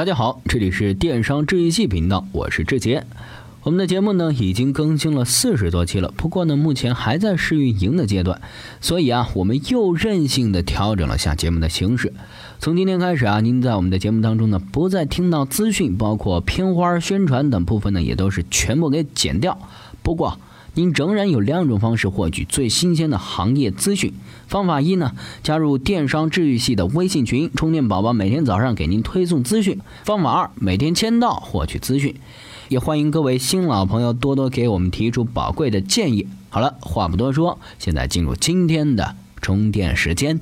大家好，这里是电商治愈系频道，我是志杰。我们的节目呢已经更新了四十多期了，不过呢目前还在试运营的阶段，所以啊我们又任性的调整了下节目的形式。从今天开始啊，您在我们的节目当中呢不再听到资讯，包括片花、宣传等部分呢也都是全部给剪掉。不过您仍然有两种方式获取最新鲜的行业资讯。方法一呢，加入电商治愈系的微信群，充电宝宝每天早上给您推送资讯。方法二，每天签到获取资讯。也欢迎各位新老朋友多多给我们提出宝贵的建议。好了，话不多说，现在进入今天的充电时间。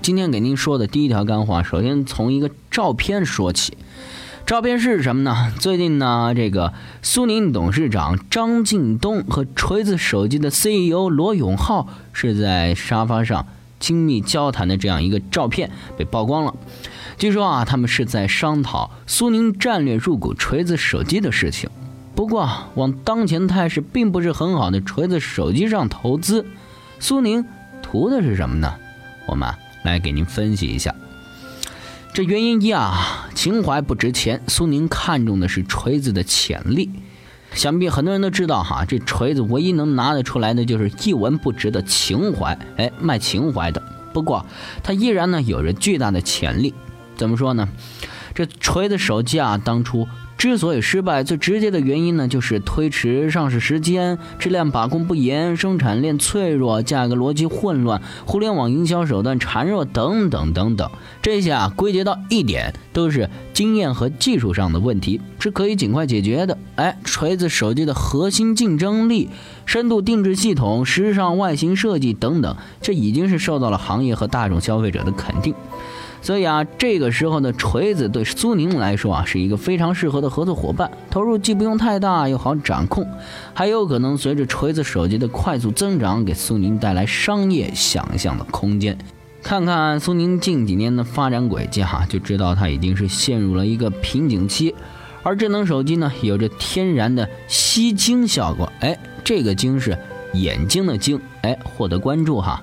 今天给您说的第一条干货，首先从一个照片说起。照片是什么呢？最近呢，这个苏宁董事长张近东和锤子手机的 CEO 罗永浩是在沙发上亲密交谈的这样一个照片被曝光了。据说啊，他们是在商讨苏宁战略入股锤子手机的事情。不过，往当前态势并不是很好的锤子手机上投资，苏宁图的是什么呢？我们来给您分析一下。这原因一啊，情怀不值钱，苏宁看中的是锤子的潜力。想必很多人都知道哈，这锤子唯一能拿得出来的就是一文不值的情怀，哎，卖情怀的。不过，它依然呢有着巨大的潜力。怎么说呢？这锤子手机啊，当初之所以失败，最直接的原因呢，就是推迟上市时间、质量把控不严、生产链脆弱、价格逻辑混乱、互联网营销手段孱弱等等等等。这些啊，归结到一点，都是经验和技术上的问题，是可以尽快解决的。哎，锤子手机的核心竞争力、深度定制系统、时尚外形设计等等，这已经是受到了行业和大众消费者的肯定。所以啊，这个时候的锤子对苏宁来说啊，是一个非常适合的合作伙伴。投入既不用太大，又好掌控，还有可能随着锤子手机的快速增长，给苏宁带来商业想象的空间。看看苏宁近几年的发展轨迹哈，就知道它已经是陷入了一个瓶颈期。而智能手机呢，有着天然的吸睛效果，哎，这个睛是眼睛的睛，哎，获得关注哈。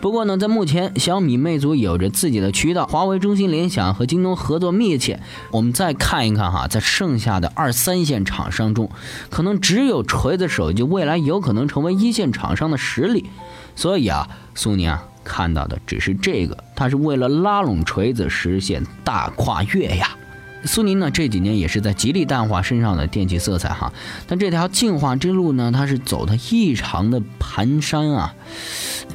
不过呢，在目前，小米、魅族有着自己的渠道，华为、中兴、联想和京东合作密切。我们再看一看哈，在剩下的二三线厂商中，可能只有锤子手机未来有可能成为一线厂商的实力。所以啊，苏宁啊看到的只是这个，它是为了拉拢锤子，实现大跨越呀。苏宁呢这几年也是在极力淡化身上的电气色彩哈，但这条进化之路呢，它是走的异常的蹒跚啊。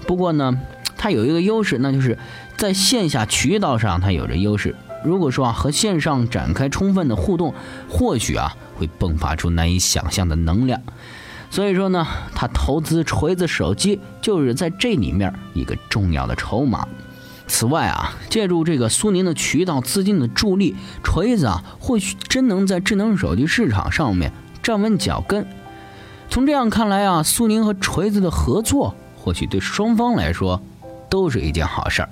不过呢，它有一个优势，那就是在线下渠道上它有着优势。如果说啊和线上展开充分的互动，或许啊会迸发出难以想象的能量。所以说呢，他投资锤子手机就是在这里面一个重要的筹码。此外啊，借助这个苏宁的渠道资金的助力，锤子啊或许真能在智能手机市场上面站稳脚跟。从这样看来啊，苏宁和锤子的合作或许对双方来说都是一件好事儿。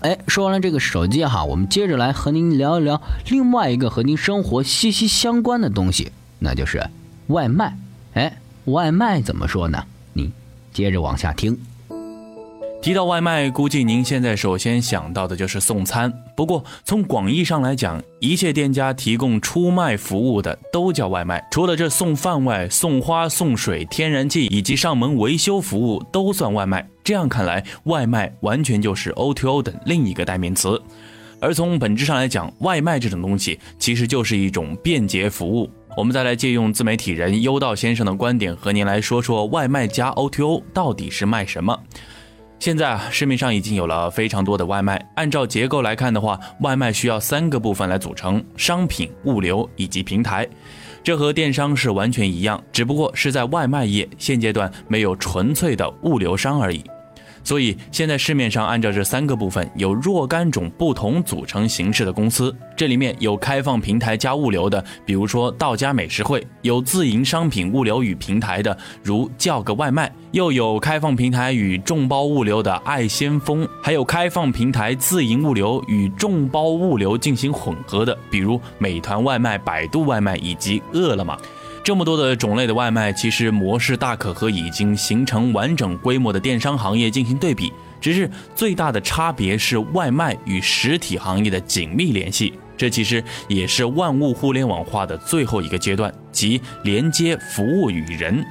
哎，说完了这个手机哈，我们接着来和您聊一聊另外一个和您生活息息相关的东西，那就是外卖。哎，外卖怎么说呢？你接着往下听。提到外卖，估计您现在首先想到的就是送餐。不过，从广义上来讲，一切店家提供出卖服务的都叫外卖。除了这送饭外，送花、送水、天然气以及上门维修服务都算外卖。这样看来，外卖完全就是 O2O 等另一个代名词。而从本质上来讲，外卖这种东西其实就是一种便捷服务。我们再来借用自媒体人优道先生的观点，和您来说说外卖加 O2O 到底是卖什么。现在啊，市面上已经有了非常多的外卖。按照结构来看的话，外卖需要三个部分来组成：商品、物流以及平台。这和电商是完全一样，只不过是在外卖业现阶段没有纯粹的物流商而已。所以现在市面上按照这三个部分，有若干种不同组成形式的公司。这里面有开放平台加物流的，比如说道家美食会；有自营商品物流与平台的，如叫个外卖；又有开放平台与众包物流的爱先锋；还有开放平台自营物流与众包物流进行混合的，比如美团外卖、百度外卖以及饿了么。这么多的种类的外卖，其实模式大可和已经形成完整规模的电商行业进行对比。只是最大的差别是外卖与实体行业的紧密联系。这其实也是万物互联网化的最后一个阶段，即连接服务与人，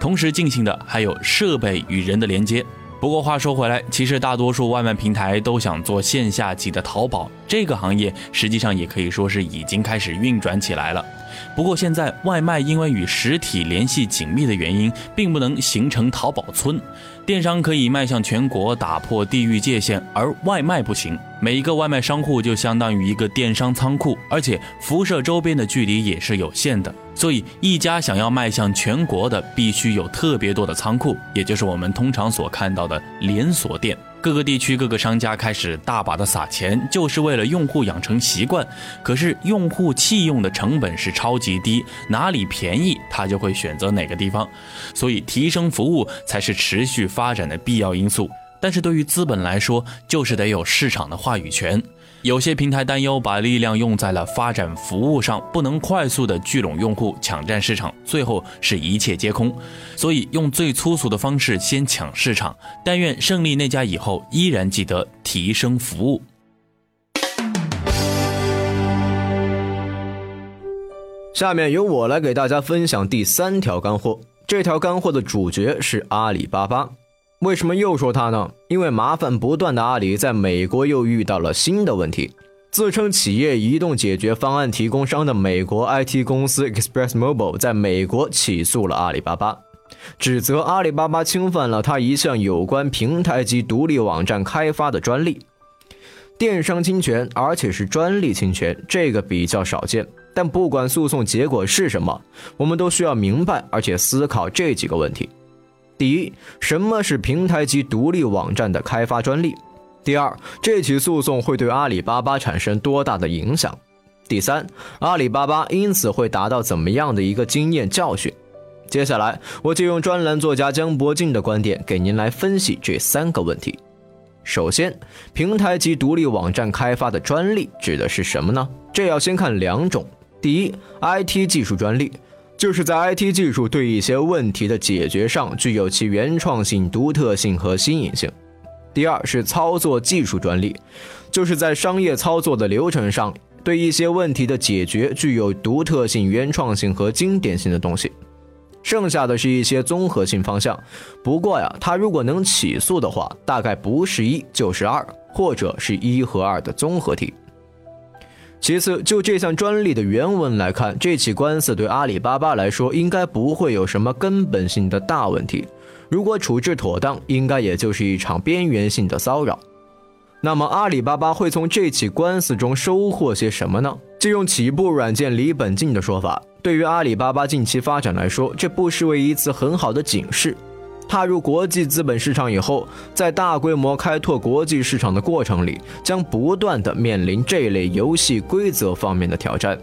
同时进行的还有设备与人的连接。不过话说回来，其实大多数外卖平台都想做线下级的淘宝，这个行业实际上也可以说是已经开始运转起来了。不过现在外卖因为与实体联系紧密的原因，并不能形成淘宝村。电商可以迈向全国，打破地域界限，而外卖不行。每一个外卖商户就相当于一个电商仓库，而且辐射周边的距离也是有限的。所以，一家想要迈向全国的，必须有特别多的仓库，也就是我们通常所看到的连锁店。各个地区各个商家开始大把的撒钱，就是为了用户养成习惯。可是用户弃用的成本是超级低，哪里便宜他就会选择哪个地方。所以提升服务才是持续发展的必要因素。但是对于资本来说，就是得有市场的话语权。有些平台担忧把力量用在了发展服务上，不能快速的聚拢用户、抢占市场，最后是一切皆空。所以用最粗俗的方式先抢市场。但愿胜利那家以后依然记得提升服务。下面由我来给大家分享第三条干货。这条干货的主角是阿里巴巴。为什么又说它呢？因为麻烦不断的阿里在美国又遇到了新的问题。自称企业移动解决方案提供商的美国 IT 公司 Express Mobile 在美国起诉了阿里巴巴，指责阿里巴巴侵犯了他一项有关平台及独立网站开发的专利。电商侵权，而且是专利侵权，这个比较少见。但不管诉讼结果是什么，我们都需要明白而且思考这几个问题。第一，什么是平台级独立网站的开发专利？第二，这起诉讼会对阿里巴巴产生多大的影响？第三，阿里巴巴因此会达到怎么样的一个经验教训？接下来，我就用专栏作家江博进的观点给您来分析这三个问题。首先，平台级独立网站开发的专利指的是什么呢？这要先看两种。第一，IT 技术专利。就是在 IT 技术对一些问题的解决上具有其原创性、独特性和新颖性。第二是操作技术专利，就是在商业操作的流程上对一些问题的解决具有独特性、原创性和经典性的东西。剩下的是一些综合性方向。不过呀，它如果能起诉的话，大概不是一就是二，或者是一和二的综合体。其次，就这项专利的原文来看，这起官司对阿里巴巴来说应该不会有什么根本性的大问题。如果处置妥当，应该也就是一场边缘性的骚扰。那么，阿里巴巴会从这起官司中收获些什么呢？借用起步软件李本进的说法，对于阿里巴巴近期发展来说，这不失为一次很好的警示。踏入国际资本市场以后，在大规模开拓国际市场的过程里，将不断的面临这类游戏规则方面的挑战。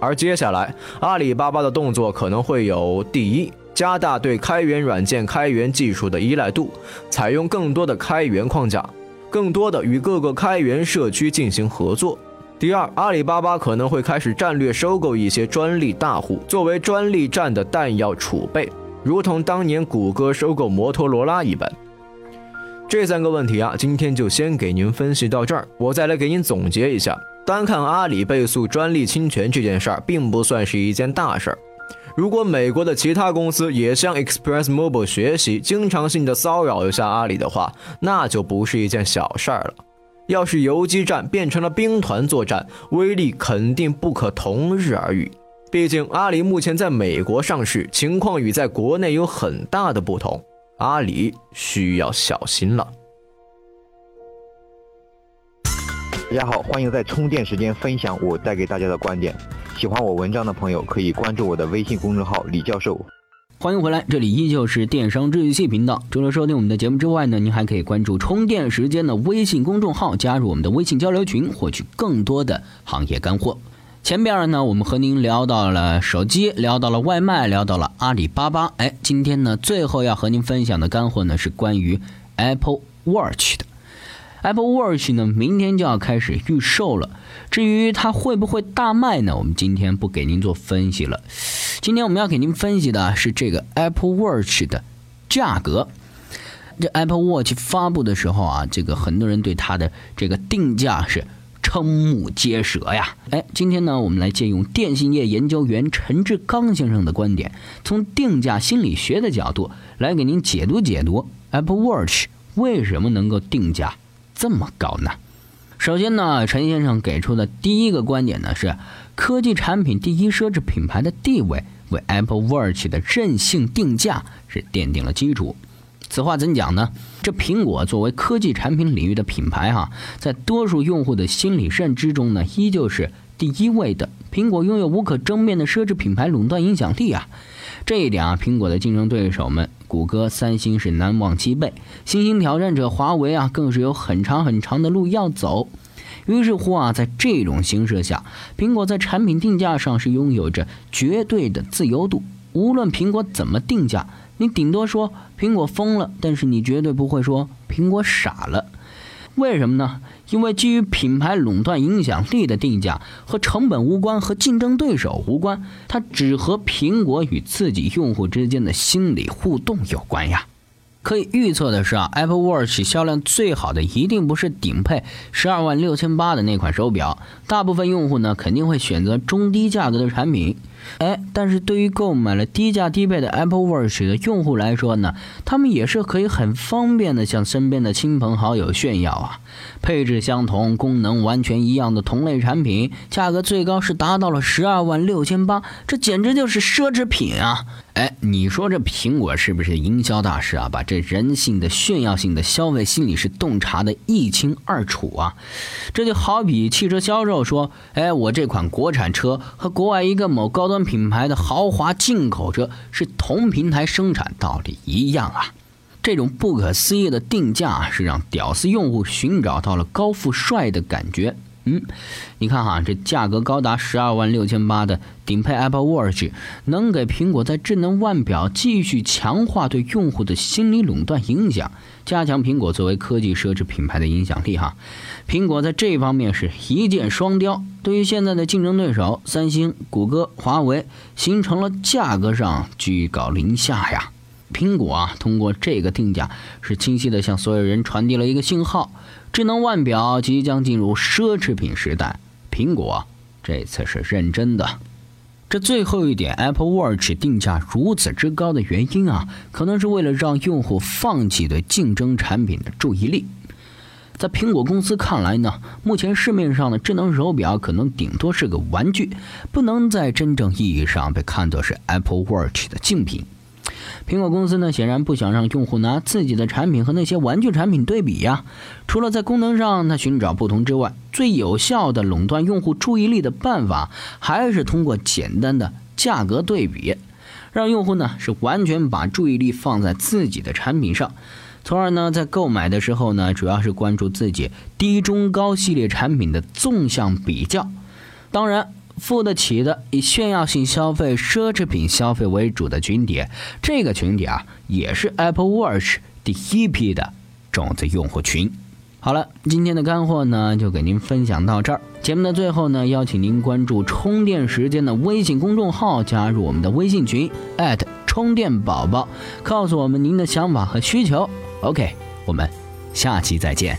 而接下来，阿里巴巴的动作可能会有：第一，加大对开源软件开源技术的依赖度，采用更多的开源框架，更多的与各个开源社区进行合作；第二，阿里巴巴可能会开始战略收购一些专利大户，作为专利战的弹药储备。如同当年谷歌收购摩托罗拉一般，这三个问题啊，今天就先给您分析到这儿。我再来给您总结一下：单看阿里被诉专利侵权这件事儿，并不算是一件大事儿。如果美国的其他公司也向 Express Mobile 学习，经常性的骚扰一下阿里的话，那就不是一件小事儿了。要是游击战变成了兵团作战，威力肯定不可同日而语。毕竟，阿里目前在美国上市，情况与在国内有很大的不同，阿里需要小心了。大家好，欢迎在充电时间分享我带给大家的观点。喜欢我文章的朋友可以关注我的微信公众号李教授。欢迎回来，这里依旧是电商治愈系频道。除了收听我们的节目之外呢，您还可以关注充电时间的微信公众号，加入我们的微信交流群，获取更多的行业干货。前边呢，我们和您聊到了手机，聊到了外卖，聊到了阿里巴巴。哎，今天呢，最后要和您分享的干货呢，是关于 Apple Watch 的。Apple Watch 呢，明天就要开始预售了。至于它会不会大卖呢？我们今天不给您做分析了。今天我们要给您分析的是这个 Apple Watch 的价格。这 Apple Watch 发布的时候啊，这个很多人对它的这个定价是瞠目结舌呀。哎，今天呢，我们来借用电信业研究员陈志刚先生的观点，从定价心理学的角度来给您解读解读 Apple Watch 为什么能够定价这么高呢？首先呢，陈先生给出的第一个观点呢是，科技产品第一奢侈品牌的地位为 Apple Watch 的任性定价是奠定了基础。此话怎讲呢？这苹果作为科技产品领域的品牌哈，在多数用户的心理认知中呢，依旧是第一位的。苹果拥有无可争辩的奢侈品牌垄断影响力啊，这一点啊，苹果的竞争对手们。谷歌、三星是难忘其背，新兴挑战者华为啊，更是有很长很长的路要走。于是乎啊，在这种形势下，苹果在产品定价上是拥有着绝对的自由度。无论苹果怎么定价，你顶多说苹果疯了，但是你绝对不会说苹果傻了。为什么呢？因为基于品牌垄断影响力的定价和成本无关，和竞争对手无关，它只和苹果与自己用户之间的心理互动有关呀。可以预测的是啊，Apple Watch 销量最好的一定不是顶配十二万六千八的那款手表，大部分用户呢肯定会选择中低价格的产品。哎，但是对于购买了低价低配的 Apple Watch 的用户来说呢，他们也是可以很方便的向身边的亲朋好友炫耀啊。配置相同、功能完全一样的同类产品，价格最高是达到了十二万六千八，这简直就是奢侈品啊！哎，你说这苹果是不是营销大师啊？把这人性的炫耀性的消费心理是洞察的一清二楚啊！这就好比汽车销售说：“哎，我这款国产车和国外一个某高端端品牌的豪华进口车是同平台生产，道理一样啊！”这种不可思议的定价是让屌丝用户寻找到了高富帅的感觉。嗯，你看哈，这价格高达十二万六千八的顶配 Apple Watch，能给苹果在智能腕表继续强化对用户的心理垄断影响，加强苹果作为科技奢侈品牌的影响力哈。苹果在这方面是一箭双雕，对于现在的竞争对手三星、谷歌、华为，形成了价格上居高临下呀。苹果啊，通过这个定价，是清晰的向所有人传递了一个信号：智能腕表即将进入奢侈品时代。苹果这次是认真的。这最后一点，Apple Watch 定价如此之高的原因啊，可能是为了让用户放弃对竞争产品的注意力。在苹果公司看来呢，目前市面上的智能手表可能顶多是个玩具，不能在真正意义上被看作是 Apple Watch 的竞品。苹果公司呢，显然不想让用户拿自己的产品和那些玩具产品对比呀。除了在功能上它寻找不同之外，最有效的垄断用户注意力的办法，还是通过简单的价格对比，让用户呢是完全把注意力放在自己的产品上，从而呢在购买的时候呢，主要是关注自己低、中、高系列产品的纵向比较。当然。付得起的以炫耀性消费、奢侈品消费为主的群体，这个群体啊，也是 Apple Watch 第一批的种子用户群。好了，今天的干货呢，就给您分享到这儿。节目的最后呢，邀请您关注充电时间的微信公众号，加入我们的微信群充电宝宝，告诉我们您的想法和需求。OK，我们下期再见。